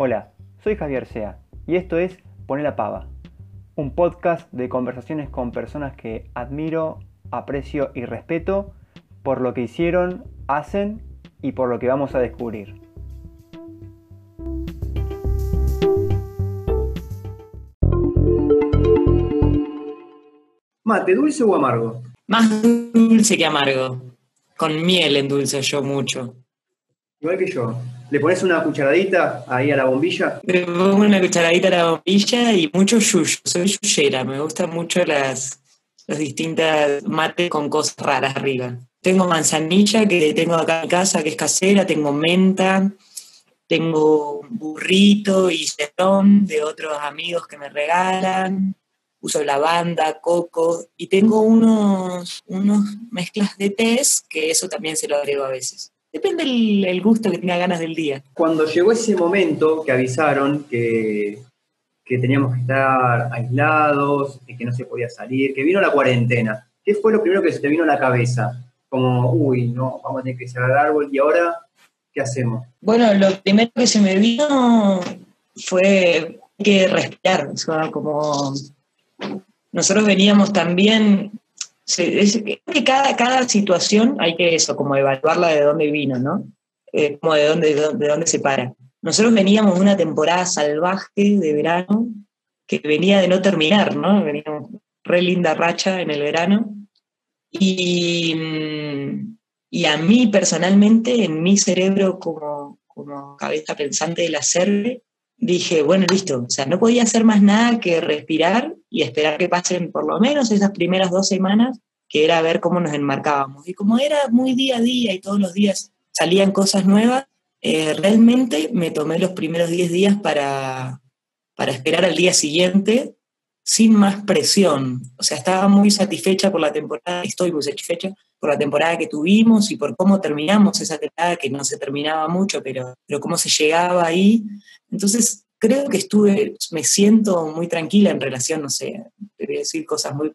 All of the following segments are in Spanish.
Hola, soy Javier Sea y esto es Poner la Pava, un podcast de conversaciones con personas que admiro, aprecio y respeto por lo que hicieron, hacen y por lo que vamos a descubrir. Mate, ¿dulce o amargo? Más dulce que amargo. Con miel endulce yo mucho. Igual que yo. ¿Le pones una cucharadita ahí a la bombilla? Le pongo una cucharadita a la bombilla y mucho yuyo. Soy yuyera, me gustan mucho las, las distintas mates con cosas raras arriba. Tengo manzanilla que tengo acá en casa, que es casera, tengo menta, tengo burrito y cerón de otros amigos que me regalan, uso lavanda, coco y tengo unos, unos mezclas de tés que eso también se lo agrego a veces. Depende el, gusto que tenga ganas del día. Cuando llegó ese momento que avisaron que, que teníamos que estar aislados, que no se podía salir, que vino la cuarentena, ¿qué fue lo primero que se te vino a la cabeza? Como, uy, no, vamos a tener que cerrar el árbol y ahora, ¿qué hacemos? Bueno, lo primero que se me vino fue que respirar, o como nosotros veníamos también es que cada, cada situación hay que eso, como evaluarla de dónde vino, ¿no? Eh, como de dónde, de, dónde, se para. Nosotros veníamos de una temporada salvaje de verano que venía de no terminar, ¿no? Veníamos re linda racha en el verano. Y, y a mí personalmente, en mi cerebro como, como cabeza pensante del hacerle, dije, bueno, listo, o sea, no podía hacer más nada que respirar y esperar que pasen por lo menos esas primeras dos semanas, que era ver cómo nos enmarcábamos. Y como era muy día a día y todos los días salían cosas nuevas, eh, realmente me tomé los primeros 10 días para, para esperar al día siguiente sin más presión. O sea, estaba muy satisfecha por la temporada, estoy muy satisfecha por la temporada que tuvimos y por cómo terminamos esa temporada, que no se terminaba mucho, pero, pero cómo se llegaba ahí. Entonces, creo que estuve, me siento muy tranquila en relación, no sé, a decir cosas muy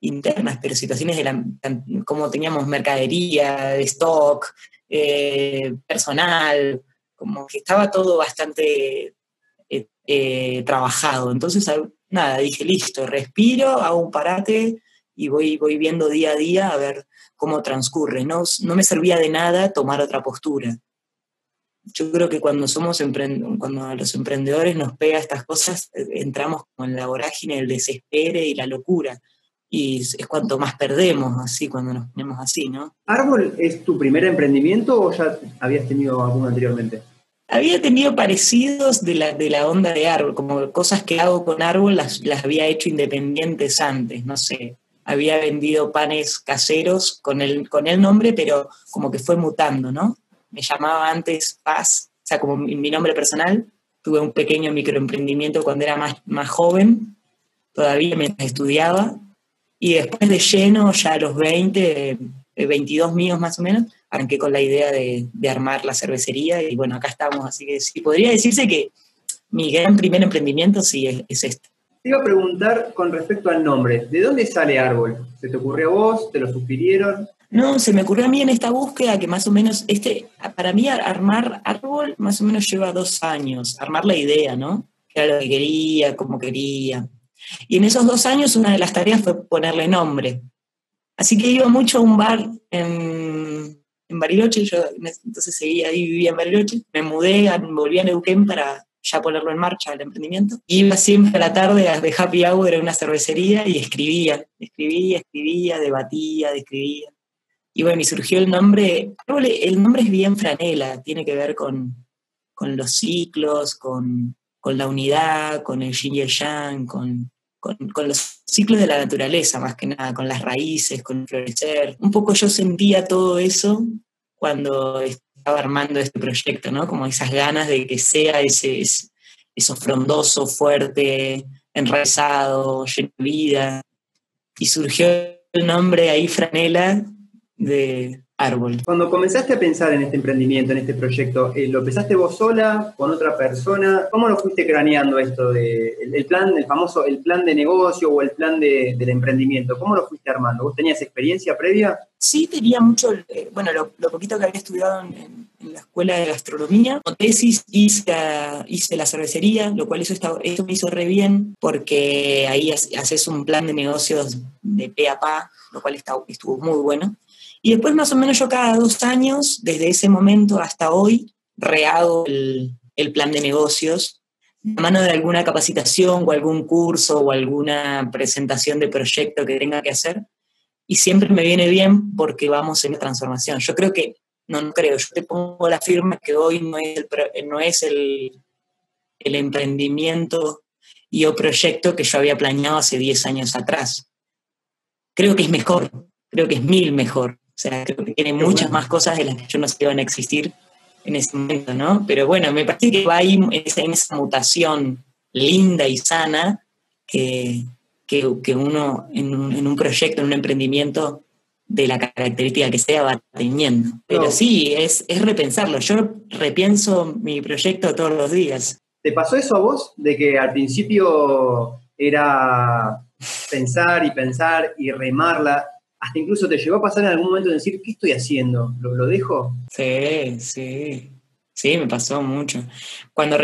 internas, pero situaciones de la, como teníamos mercadería, de stock, eh, personal, como que estaba todo bastante eh, eh, trabajado. Entonces, nada, dije, listo, respiro, hago un parate, y voy, voy viendo día a día a ver cómo transcurre. No, no me servía de nada tomar otra postura. Yo creo que cuando somos cuando a los emprendedores nos pega estas cosas, eh, entramos en la vorágine, el desespero y la locura. Y es cuanto más perdemos así cuando nos ponemos así, ¿no? ¿Árbol es tu primer emprendimiento o ya habías tenido alguno anteriormente? Había tenido parecidos de la, de la onda de árbol, como cosas que hago con árbol las, las había hecho independientes antes, no sé, había vendido panes caseros con el, con el nombre, pero como que fue mutando, ¿no? Me llamaba antes Paz, o sea, como mi, nombre personal. Tuve un pequeño microemprendimiento cuando era más, más joven, todavía mientras estudiaba. Y después de lleno, ya a los 20, 22 míos más o menos, arranqué con la idea de, de, armar la cervecería y bueno, acá estamos. Así que sí, podría decirse que mi gran primer emprendimiento sí es, es este. Te iba a preguntar con respecto al nombre, ¿de dónde sale Árbol? ¿Se te ocurrió a vos? ¿Te lo sugirieron? No, se me ocurrió a mí en esta búsqueda que más o menos, este, para mí armar árbol más o menos lleva dos años, armar la idea, ¿no? Que era lo que quería, cómo quería. Y en esos dos años una de las tareas fue ponerle nombre. Así que iba mucho a un bar en, en Bariloche, yo entonces seguía ahí, vivía en Bariloche, me mudé, volví a Neuquén para ya ponerlo en marcha el emprendimiento. Iba siempre a la tarde de happy hour en una cervecería y escribía, escribía, escribía, debatía, describía. Y bueno, y surgió el nombre, el nombre es bien franela, tiene que ver con, con los ciclos, con, con, la unidad, con el yin y el yang, con, con, con, los ciclos de la naturaleza, más que nada, con las raíces, con florecer. Un poco yo sentía todo eso cuando armando este proyecto, ¿no? Como esas ganas de que sea ese, eso frondoso, fuerte, enraizado, lleno de vida. Y surgió el nombre ahí, Franela, de árbol. Cuando comenzaste a pensar en este emprendimiento, en este proyecto, eh, ¿lo pensaste vos sola, con otra persona? ¿Cómo lo fuiste craneando esto de el, plan, el famoso, el plan de negocio o el plan de, del emprendimiento? ¿Cómo lo fuiste armando? ¿Vos tenías experiencia previa? Sí, tenía mucho, eh, bueno, lo, poquito que había estudiado en, en la escuela de gastronomía. Como tesis hice, hice la cervecería, lo cual eso, eso me hizo re bien porque ahí haces un plan de negocios de pe a pa, lo cual estuvo muy bueno. Y después más o menos yo cada dos años, desde ese momento hasta hoy, rehago el, el plan de negocios a mano de alguna capacitación o algún curso o alguna presentación de proyecto que tenga que hacer. Y siempre me viene bien porque vamos en transformación. Yo creo que no, no creo, yo te pongo la firma que hoy no es el, no es el, el emprendimiento y o proyecto que yo había planeado hace 10 años atrás. Creo que es mejor, creo que es mil mejor. O sea, creo que tiene muchas más cosas de las que yo no sé van a existir en ese momento, ¿no? Pero bueno, me parece que va ahí en esa, mutación linda y sana que, que, que uno en un, en un, proyecto, en un emprendimiento, de la característica que sea va teniendo. Pero sí, es, es repensarlo. Yo repienso mi proyecto todos los días. ¿Te pasó eso a vos? De que al principio era pensar y pensar y remarla, hasta incluso te llegó a pasar en algún momento de decir, ¿qué estoy haciendo? ¿Lo, lo dejo? Sí, sí. Sí, me pasó mucho. Cuando,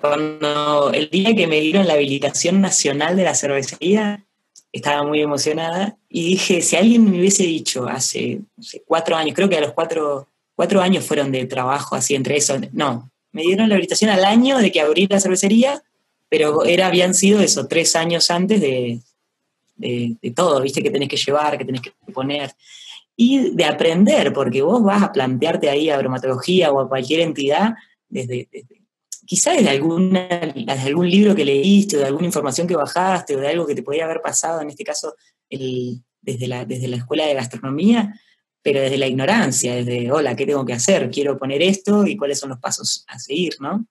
cuando el día que me dieron la habilitación nacional de la cervecería, estaba muy emocionada y dije, si alguien me hubiese dicho hace cuatro años, creo que a los cuatro, cuatro años fueron de trabajo así entre eso, no, me dieron la habilitación al año de que abrí la cervecería, pero era, habían sido eso, tres años antes de, de, todo, viste, que tenés que llevar, que tenés que poner. Y de aprender, porque vos vas a plantearte ahí a bromatología o a cualquier entidad desde quizá de, alguna, de algún libro que leíste, o de alguna información que bajaste, o de algo que te podría haber pasado, en este caso, desde, la, desde la escuela de gastronomía, pero desde la ignorancia, desde, hola, ¿qué tengo que hacer? Quiero poner esto y cuáles son los pasos a seguir, ¿no?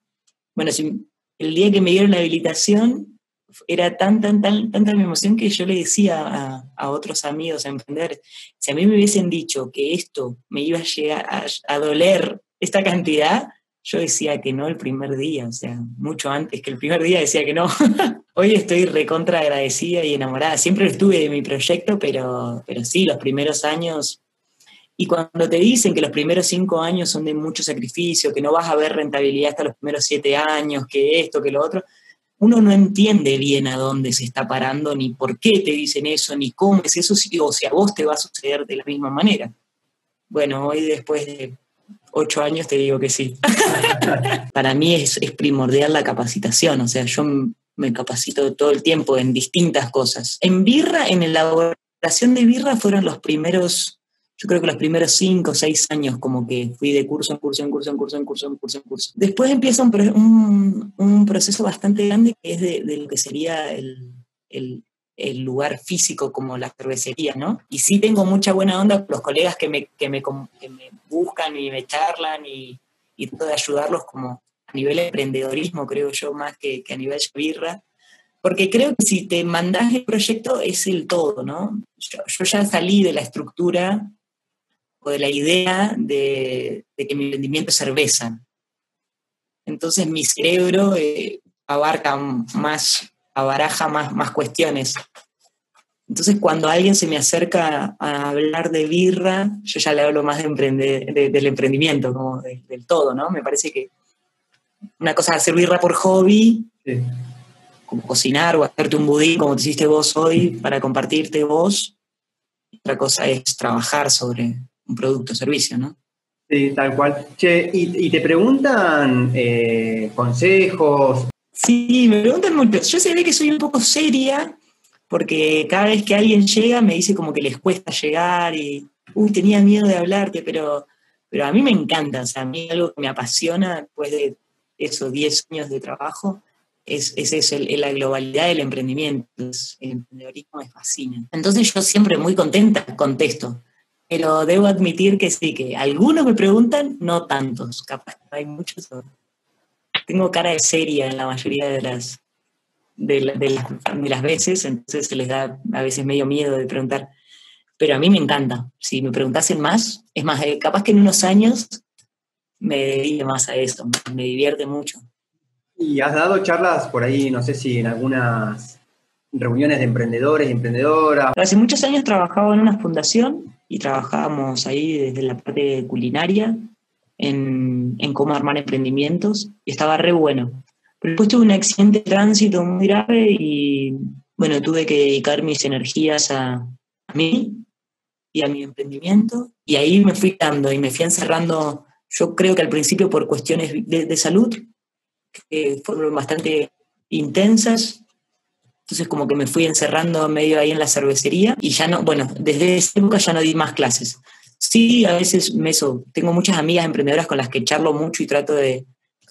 Bueno, si, el día que me dieron la habilitación, era tan, tan, tan, tanta mi emoción que yo le decía a, a, otros amigos, a emprendedores, si a mí me hubiesen dicho que esto me iba a llegar a, a doler esta cantidad, yo decía que no el primer día, o sea, mucho antes que el primer día decía que no. Hoy estoy recontra agradecida y enamorada. Siempre estuve de mi proyecto, pero, pero sí, los primeros años. Y cuando te dicen que los primeros cinco años son de mucho sacrificio, que no vas a ver rentabilidad hasta los primeros siete años, que esto, que lo otro, uno no entiende bien a dónde se está parando, ni por qué te dicen eso, ni cómo es eso, o si a vos te va a suceder de la misma manera. Bueno, hoy después de ocho años te digo que sí. Para mí es, primordial la capacitación, o sea, yo me capacito todo el tiempo en distintas cosas. En birra, en elaboración de birra fueron los primeros, yo creo que los primeros cinco o seis años como que fui de curso en curso, en curso, en curso, en curso, en curso, en curso. Después empieza un, un, proceso bastante grande que es de, lo que sería el, el el lugar físico como la cervecería, ¿no? Y sí tengo mucha buena onda con los colegas que me, que me, buscan y me charlan y, y trato de ayudarlos como a nivel emprendedorismo, creo yo, más que, a nivel birra. Porque creo que si te mandas el proyecto es el todo, ¿no? Yo, ya salí de la estructura o de la idea de, que mi emprendimiento es cerveza. Entonces mi cerebro eh, abarca más abaraja más, más cuestiones. Entonces, cuando alguien se me acerca a hablar de birra, yo ya le hablo más de del emprendimiento, como del todo, ¿no? Me parece que una cosa es hacer birra por hobby, como cocinar o hacerte un budín como te hiciste vos hoy para compartirte vos. Otra cosa es trabajar sobre un producto o servicio, ¿no? Sí, tal cual. Che, y, te preguntan eh, consejos, Sí, me preguntan mucho. Yo sé que soy un poco seria, porque cada vez que alguien llega me dice como que les cuesta llegar y, uy, tenía miedo de hablarte, pero, pero a mí me encanta, o sea, a mí algo que me apasiona después de esos 10 años de trabajo es, es eso, la globalidad del emprendimiento, el emprendedorismo me fascina. Entonces yo siempre muy contenta contesto, pero debo admitir que sí, que algunos me preguntan, no tantos, capaz hay muchos tengo cara de seria en la mayoría de las, de, las veces, entonces se les da a veces medio miedo de preguntar. Pero a mí me encanta. Si me preguntasen más, es más, eh, capaz que en unos años me dedique más a eso, me divierte mucho. Y has dado charlas por ahí, no sé si en algunas reuniones de emprendedores y emprendedoras. Hace muchos años trabajaba en una fundación y trabajábamos ahí desde la parte culinaria en, en cómo armar emprendimientos y estaba re bueno. Pero después tuve un accidente de tránsito muy grave y bueno, tuve que dedicar mis energías a, a mí y a mi emprendimiento y ahí me fui dando y me fui encerrando, yo creo que al principio por cuestiones de, de salud, que fueron bastante intensas, entonces como que me fui encerrando medio ahí en la cervecería y ya no, bueno, desde esa época ya no di más clases. Sí, a veces me eso, tengo muchas amigas emprendedoras con las que charlo mucho y trato de,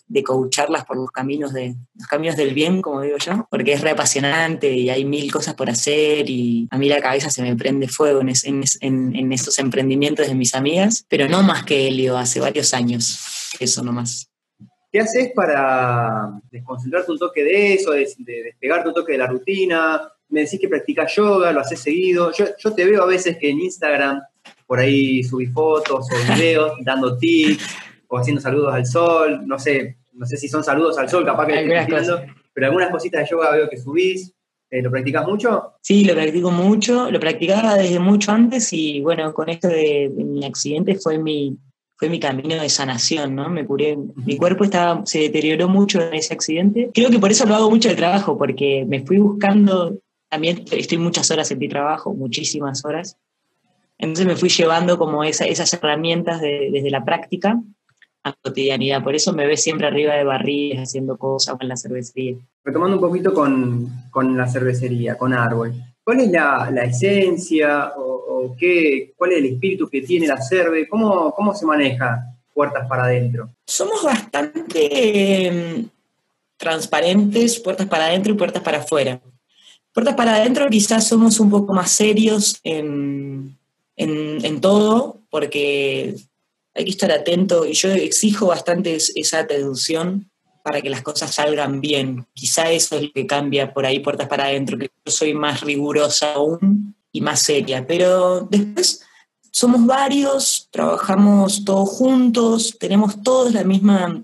de coacharlas por los caminos, de, los caminos del bien, como digo yo, porque es re apasionante y hay mil cosas por hacer y a mí la cabeza se me prende fuego en, es, en, en, en esos emprendimientos de mis amigas, pero no más que Helio, hace varios años, eso nomás. ¿Qué haces para desconcentrarte un toque de eso, de, de despegarte un toque de la rutina? Me decís que practicas yoga, lo haces seguido. Yo, yo te veo a veces que en Instagram por ahí subí fotos o videos dando tips o haciendo saludos al sol. No sé, no sé si son saludos al sol, capaz que le estoy diciendo, pero algunas cositas de yoga veo que subís. Eh, ¿Lo practicas mucho? Sí, lo practico mucho. Lo practicaba desde mucho antes y bueno, con esto de mi accidente fue mi, fue mi camino de sanación, ¿no? Me curé, mi cuerpo estaba, se deterioró mucho en ese accidente. Creo que por eso lo hago mucho el trabajo, porque me fui buscando, también estoy muchas horas en mi trabajo, muchísimas horas. Entonces me fui llevando como esa, esas herramientas de, desde la práctica a cotidianidad. Por eso me ves siempre arriba de barriles haciendo cosas en la cervecería. Retomando un poquito con, con la cervecería, con Árbol. ¿Cuál es la, la esencia o, qué, cuál es el espíritu que tiene la cerve? ¿Cómo, cómo se maneja puertas para adentro? Somos bastante eh, transparentes, puertas para adentro y puertas para afuera. Puertas para adentro quizás somos un poco más serios en, en, en todo, porque hay que estar atento y yo exijo bastante esa atención para que las cosas salgan bien. Quizá eso es lo que cambia por ahí puertas para adentro, que yo soy más rigurosa aún y más seria. Pero después somos varios, trabajamos todos juntos, tenemos todos la misma,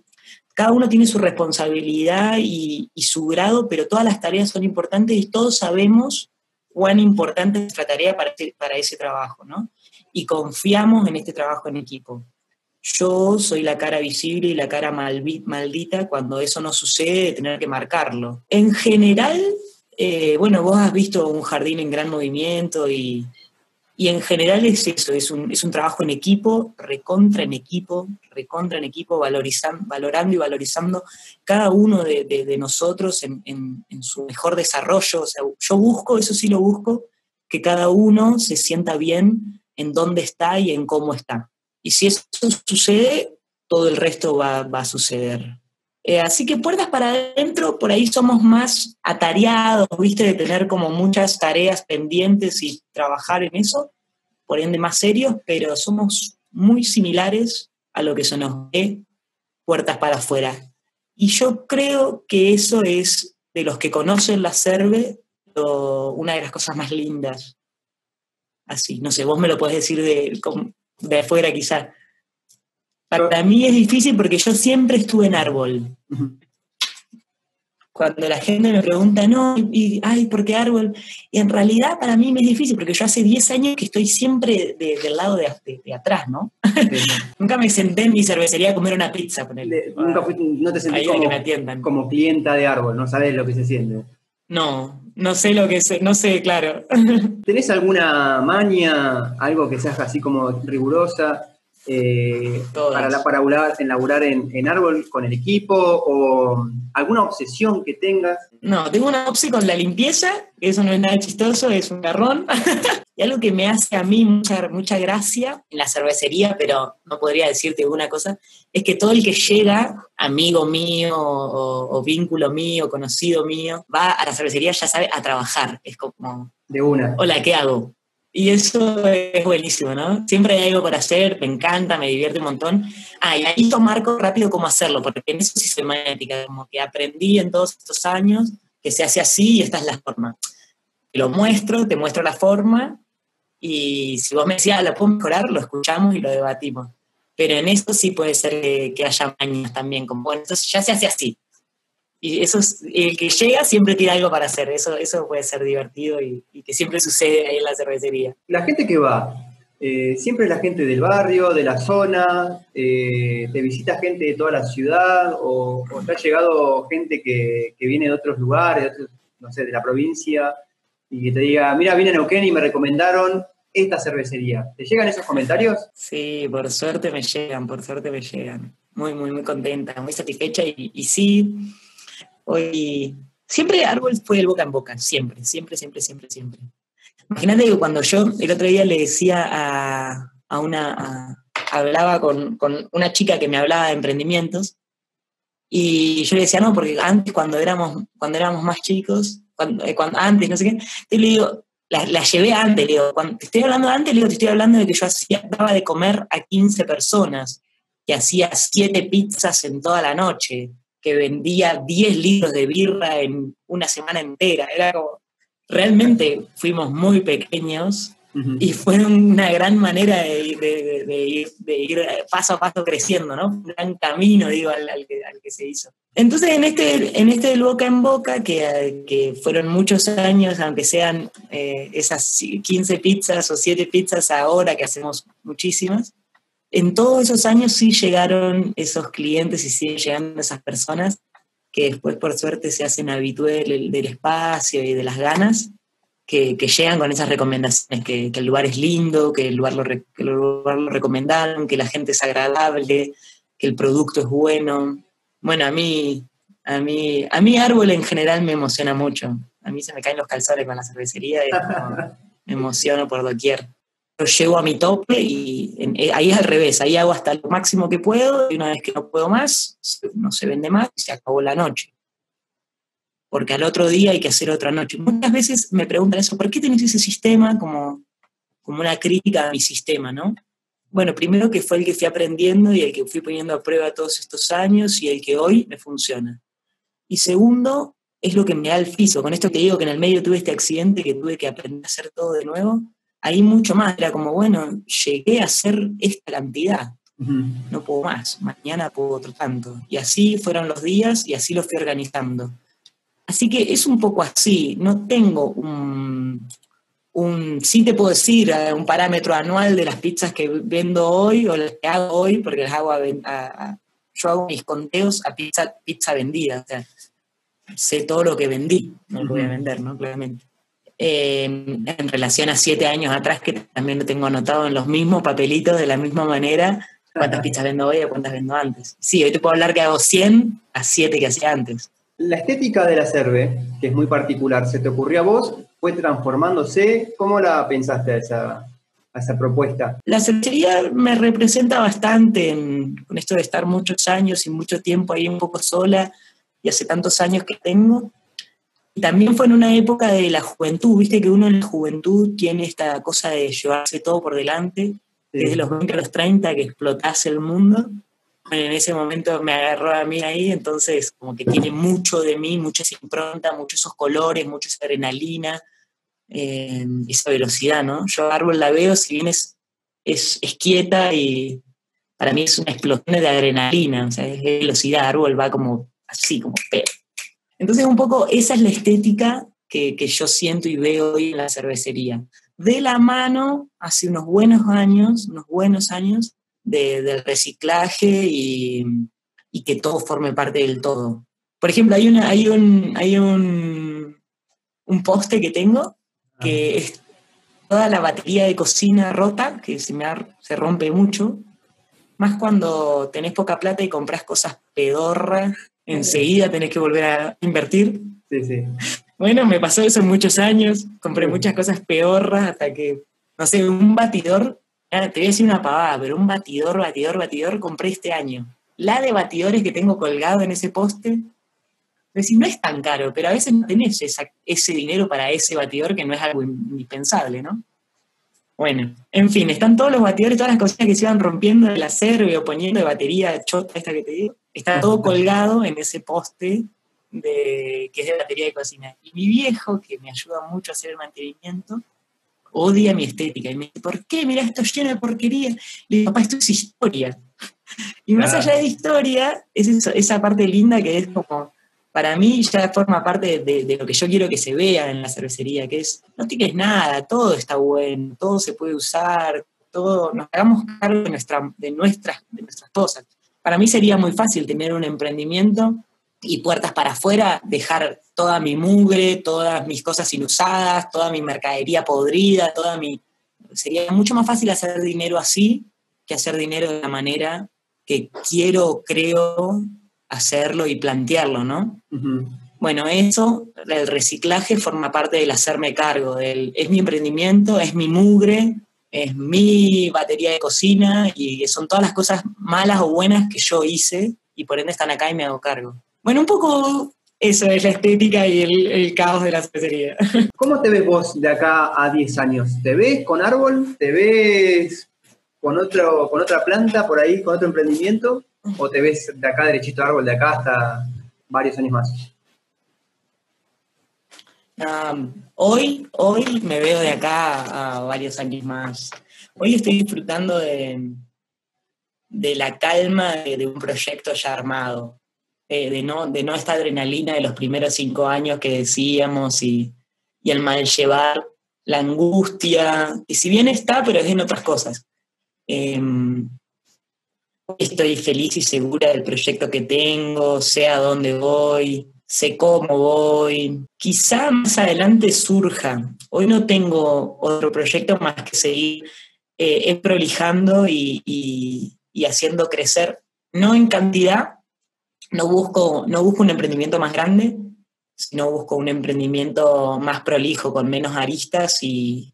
cada uno tiene su responsabilidad y, su grado, pero todas las tareas son importantes y todos sabemos cuán importante es nuestra tarea para ese trabajo, ¿no? Y confiamos en este trabajo en equipo yo soy la cara visible y la cara maldita cuando eso no sucede, de tener que marcarlo. En general, eh, bueno, vos has visto un jardín en gran movimiento y, y en general es eso, es un, es un, trabajo en equipo, recontra en equipo, recontra en equipo, valorando y valorizando cada uno de, de, nosotros en, en, su mejor desarrollo. O sea, yo busco, eso sí lo busco, que cada uno se sienta bien en dónde está y en cómo está. Y si eso sucede, todo el resto va, va a suceder. Eh, así que puertas para adentro, por ahí somos más atareados, ¿viste? De tener como muchas tareas pendientes y trabajar en eso, por ende más serios, pero somos muy similares a lo que se nos ve puertas para afuera. Y yo creo que eso es, de los que conocen la CERVE, una de las cosas más lindas. Así, no sé, vos me lo podés decir de, de afuera quizá. Para mí es difícil porque yo siempre estuve en árbol. Cuando la gente me pregunta, no, y, ay, ¿por qué árbol? Y en realidad para mí me es difícil porque yo hace 10 años que estoy siempre de, del lado de, de, de atrás, ¿no? Nunca me senté en mi cervecería a comer una pizza. De, nunca fui, no te sentí como, como clienta de árbol, no sabes lo que se siente. No, no sé lo que es, no sé, claro. ¿Tenés alguna maña, algo que seas así como rigurosa eh, para, la, para laburar en, en, árbol con el equipo o alguna obsesión que tengas? No, tengo una obsesión con la limpieza, que eso no es nada chistoso, es un garrón. y algo que me hace a mí mucha, mucha gracia en la cervecería, pero no podría decirte una cosa, es que todo el que llega, amigo mío o, o vínculo mío, conocido mío, va a la cervecería, ya sabe, a trabajar. Es como... De una. Hola, ¿qué hago? Y eso es buenísimo, ¿no? Siempre hay algo por hacer, me encanta, me divierte un montón. Ah, y ahí yo marco rápido cómo hacerlo, porque en eso sí soy magnética, como que aprendí en todos estos años que se hace así y esta es la forma. Te lo muestro, te muestro la forma, y si vos me decías, ¿la puedo mejorar? Lo escuchamos y lo debatimos. Pero en eso sí puede ser que, que haya mañas también, como, bueno, entonces ya se hace así. Y eso es, el que llega siempre tiene algo para hacer, eso, eso puede ser divertido y, y, que siempre sucede ahí en la cervecería. La gente que va, eh, siempre la gente del barrio, de la zona, eh, te visita gente de toda la ciudad o, te ha llegado gente que, viene de otros lugares, no sé, de la provincia y que te diga, mira, vine a Neuquén y me recomendaron esta cervecería. ¿Te llegan esos comentarios? Sí, por suerte me llegan, por suerte me llegan. Muy, muy, muy contenta, muy satisfecha y, sí, hoy siempre Árbol fue el boca en boca, siempre, siempre, siempre, siempre, siempre. Imagínate que cuando yo el otro día le decía a, una, hablaba con, una chica que me hablaba de emprendimientos, y yo le decía, no, porque antes cuando éramos, cuando éramos más chicos, cuando, eh, antes, no sé qué, te le digo, la, llevé antes, le digo, cuando te estoy hablando antes, le digo, te estoy hablando de que yo hacía, de comer a 15 personas, que hacía 7 pizzas en toda la noche, que vendía 10 litros de birra en una semana entera, era como, realmente fuimos muy pequeños y fue una gran manera de, ir, paso a paso creciendo, ¿no? Un gran camino, digo, al, que, se hizo. Entonces, en este, en este boca en boca, que, que fueron muchos años, aunque sean eh, esas 15 pizzas o 7 pizzas ahora, que hacemos muchísimas, en todos esos años sí llegaron esos clientes y siguen llegando esas personas que después por suerte se hacen habituales del, espacio y de las ganas, que, llegan con esas recomendaciones, que, el lugar es lindo, que el lugar, lo, que lugar lo recomendaron, que la gente es agradable, que el producto es bueno. Bueno, a mí, a mí, a mí árbol en general me emociona mucho. A mí se me caen los calzones con la cervecería y me emociono por doquier lo llevo a mi tope y eh, ahí es al revés, ahí hago hasta lo máximo que puedo y una vez que no puedo más, no se vende más y se acabó la noche. Porque al otro día hay que hacer otra noche. Muchas veces me preguntan eso, ¿por qué tenés ese sistema como, como una crítica a mi sistema, no? Bueno, primero que fue el que fui aprendiendo y el que fui poniendo a prueba todos estos años y el que hoy me funciona. Y segundo, es lo que me da el piso. Con esto te digo que en el medio tuve este accidente que tuve que aprender a hacer todo de nuevo ahí mucho más, era como, bueno, llegué a hacer esta cantidad, no puedo más, mañana puedo otro tanto. Y así fueron los días y así lo fui organizando. Así que es un poco así, no tengo un, un, sí te puedo decir, eh, un parámetro anual de las pizzas que vendo hoy o las que hago hoy, porque las hago a, yo hago mis conteos a pizza, pizza vendida, o sea, sé todo lo que vendí, no lo voy a vender, ¿no? Claramente. Eh, en relación a siete años atrás, que también lo tengo anotado en los mismos papelitos de la misma manera, cuántas pizzas vendo hoy o cuántas vendo antes. Sí, hoy te puedo hablar que hago 100 a 7 que hacía antes. La estética de la cerve, que es muy particular, ¿se te ocurrió a vos? ¿Fue transformándose? ¿Cómo la pensaste a esa, a esa propuesta? La cervecería me representa bastante con esto de estar muchos años y mucho tiempo ahí un poco sola y hace tantos años que tengo también fue en una época de la juventud, viste que uno en la juventud tiene esta cosa de llevarse todo por delante, desde los 20 a los 30, que explotase el mundo. En ese momento me agarró a mí ahí, entonces como que tiene mucho de mí, mucha esa impronta, muchos esos colores, mucha esa adrenalina, eh, esa velocidad, ¿no? Yo Árbol la veo, si bien es, es, quieta y para mí es una explosión de adrenalina, o sea, es velocidad, Árbol va como así, como entonces, un poco esa es la estética que, yo siento y veo hoy en la cervecería. De la mano, hace unos buenos años, unos buenos años, del reciclaje y, que todo forme parte del todo. Por ejemplo, hay, una, hay, un, hay un, un poste que tengo que es toda la batería de cocina rota, que se, me se rompe mucho, más cuando tenés poca plata y compras cosas pedorras enseguida tenés que volver a invertir. Sí, sí. Bueno, me pasó eso en muchos años, compré muchas cosas peorras hasta que, no sé, un batidor, te voy a decir una pavada, pero un batidor, batidor, batidor compré este año. La de batidores que tengo colgado en ese poste, decir, no es tan caro, pero a veces no tenés ese dinero para ese batidor que no es algo indispensable, ¿no? Bueno, en fin, están todos los batidores, todas las cositas que se iban rompiendo del acero o poniendo de batería chota esta que te digo. Está todo colgado en ese poste de, que es de batería de cocina. Y mi viejo, que me ayuda mucho a hacer el mantenimiento, odia mi estética. Y me dice, ¿por qué? Mira, esto lleno de porquería. Le digo, papá, esto es historia. Y más allá de historia, es esa parte linda que es como para mí ya forma parte de, lo que yo quiero que se vea en la cervecería, que es, no tienes nada, todo está bueno, todo se puede usar, todo, nos hagamos cargo de, nuestra, de, nuestras, de nuestras cosas. Para mí sería muy fácil tener un emprendimiento y puertas para afuera, dejar toda mi mugre, todas mis cosas inusadas, toda mi mercadería podrida, toda mi... Sería mucho más fácil hacer dinero así que hacer dinero de la manera que quiero, creo hacerlo y plantearlo, ¿no? Bueno, eso, el reciclaje forma parte del hacerme cargo, del, es mi emprendimiento, es mi mugre, es mi batería de cocina y son todas las cosas malas o buenas que yo hice y por ende están acá y me hago cargo. Bueno, un poco eso es la estética y el, caos de la cervecería. ¿Cómo te ves vos de acá a 10 años? ¿Te ves con árbol? ¿Te ves con, otro, con otra planta por ahí, con otro emprendimiento? ¿O te ves de acá derechito árbol, de acá hasta varios años más? hoy, hoy me veo de acá a varios años más. Hoy estoy disfrutando de, de la calma de un proyecto ya armado de, no, de no esta adrenalina de los primeros cinco años que decíamos y, y el mal llevar, la angustia, y si bien está, pero es en otras cosas. Em, estoy feliz y segura del proyecto que tengo, sé a dónde voy, sé cómo voy. Quizá más adelante surja. Hoy no tengo otro proyecto más que seguir eh, prolijando y, y, haciendo crecer, no en cantidad, no busco, no busco un emprendimiento más grande, sino busco un emprendimiento más prolijo, con menos aristas y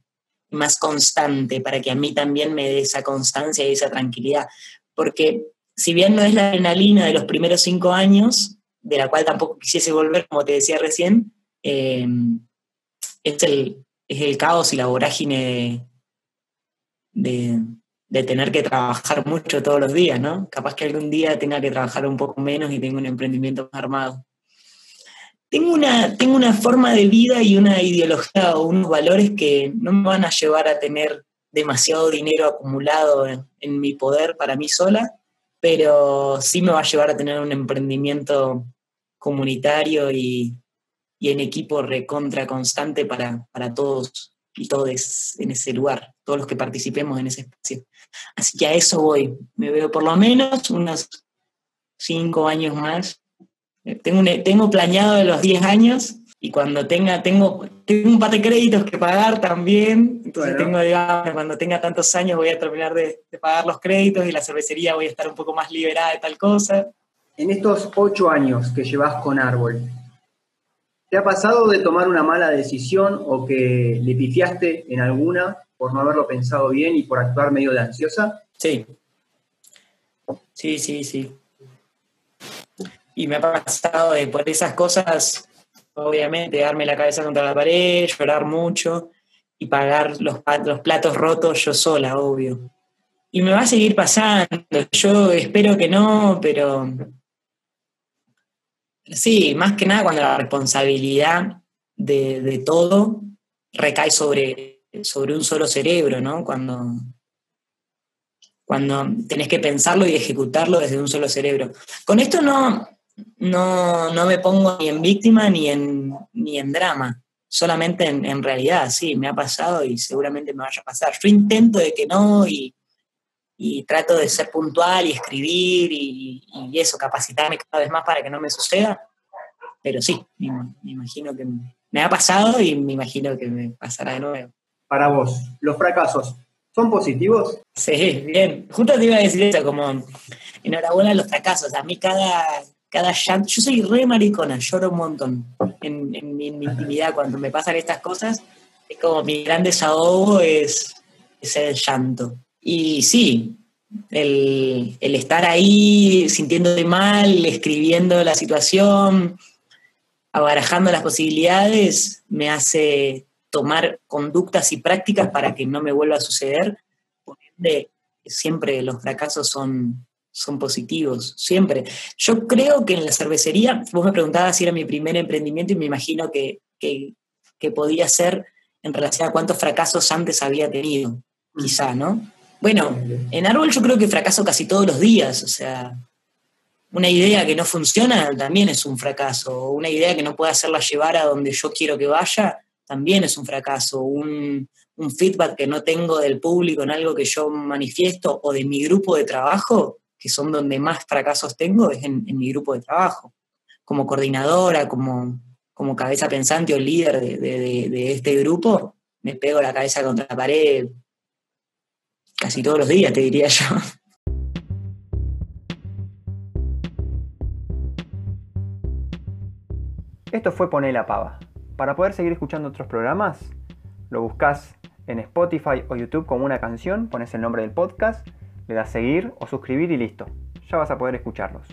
más constante, para que a mí también me dé esa constancia y esa tranquilidad. Porque si bien no es la adrenalina de los primeros cinco años, de la cual tampoco quisiese volver, como te decía recién, eh, es, el, es el caos y la vorágine de, de tener que trabajar mucho todos los días, ¿no? Capaz que algún día tenga que trabajar un poco menos y tenga un emprendimiento armado. Tengo una, tengo una forma de vida y una ideología o unos valores que no me van a llevar a tener demasiado dinero acumulado en, mi poder para mí sola, pero sí me va a llevar a tener un emprendimiento comunitario y, en equipo recontra constante para, para todos y todos en ese lugar, todos los que participemos en ese espacio. Así que a eso voy. Me veo por lo menos unos cinco años más. Eh, tengo, tengo planeado los 10 años y cuando tenga, tengo, tengo un par de créditos que pagar también. Entonces tengo, digamos, cuando tenga tantos años voy a terminar de, de pagar los créditos y la cervecería voy a estar un poco más liberada de tal cosa. En estos ocho años que llevas con Árbol, ¿te ha pasado de tomar una mala decisión o que le pifiaste en alguna por no haberlo pensado bien y por actuar medio de ansiosa? Sí. Sí, sí, sí. Y me ha pasado de por esas cosas, obviamente, darme la cabeza contra la pared, llorar mucho y pagar los, los platos rotos yo sola, obvio. Y me va a seguir pasando. Yo espero que no, pero sí, más que nada cuando la responsabilidad de, de todo recae sobre sobre un solo cerebro, ¿no? Cuando, cuando tenés que pensarlo y ejecutarlo desde un solo cerebro. Con esto no, no, me pongo ni en víctima ni en, ni en drama, solamente en, realidad, sí, me ha pasado y seguramente me vaya a pasar. Yo intento de que no y, trato de ser puntual y escribir y, eso, capacitarme cada vez más para que no me suceda, pero sí, me imagino que me ha pasado y me imagino que me pasará de nuevo para vos, ¿los fracasos son positivos? Sí, bien. Justo te iba a decir eso, como enhorabuena a los fracasos. A mí cada, cada llanto, yo soy re maricona, lloro un montón en, mi, intimidad cuando me pasan estas cosas. Es como mi gran desahogo es, es el llanto. Y sí, el, estar ahí sintiéndote mal, escribiendo la situación, abarajando las posibilidades, me hace tomar conductas y prácticas para que no me vuelva a suceder. Por ende, siempre los fracasos son, son positivos, siempre. Yo creo que en la cervecería, vos me preguntabas si era mi primer emprendimiento y me imagino que, que, podía ser en relación a cuántos fracasos antes había tenido, quizá, ¿no? Bueno, en Árbol yo creo que fracaso casi todos los días, o sea, una idea que no funciona también es un fracaso, una idea que no puedo hacerla llevar a donde yo quiero que vaya también es un fracaso, un, feedback que no tengo del público en algo que yo manifiesto o de mi grupo de trabajo, que son donde más fracasos tengo, es en, mi grupo de trabajo. Como coordinadora, como, como cabeza pensante o líder de, de este grupo, me pego la cabeza contra la pared casi todos los días, te diría yo. Esto fue Poné la Pava. Para poder seguir escuchando otros programas, lo buscas en Spotify o YouTube como una canción, pones el nombre del podcast, le das seguir o suscribir y listo. Ya vas a poder escucharlos.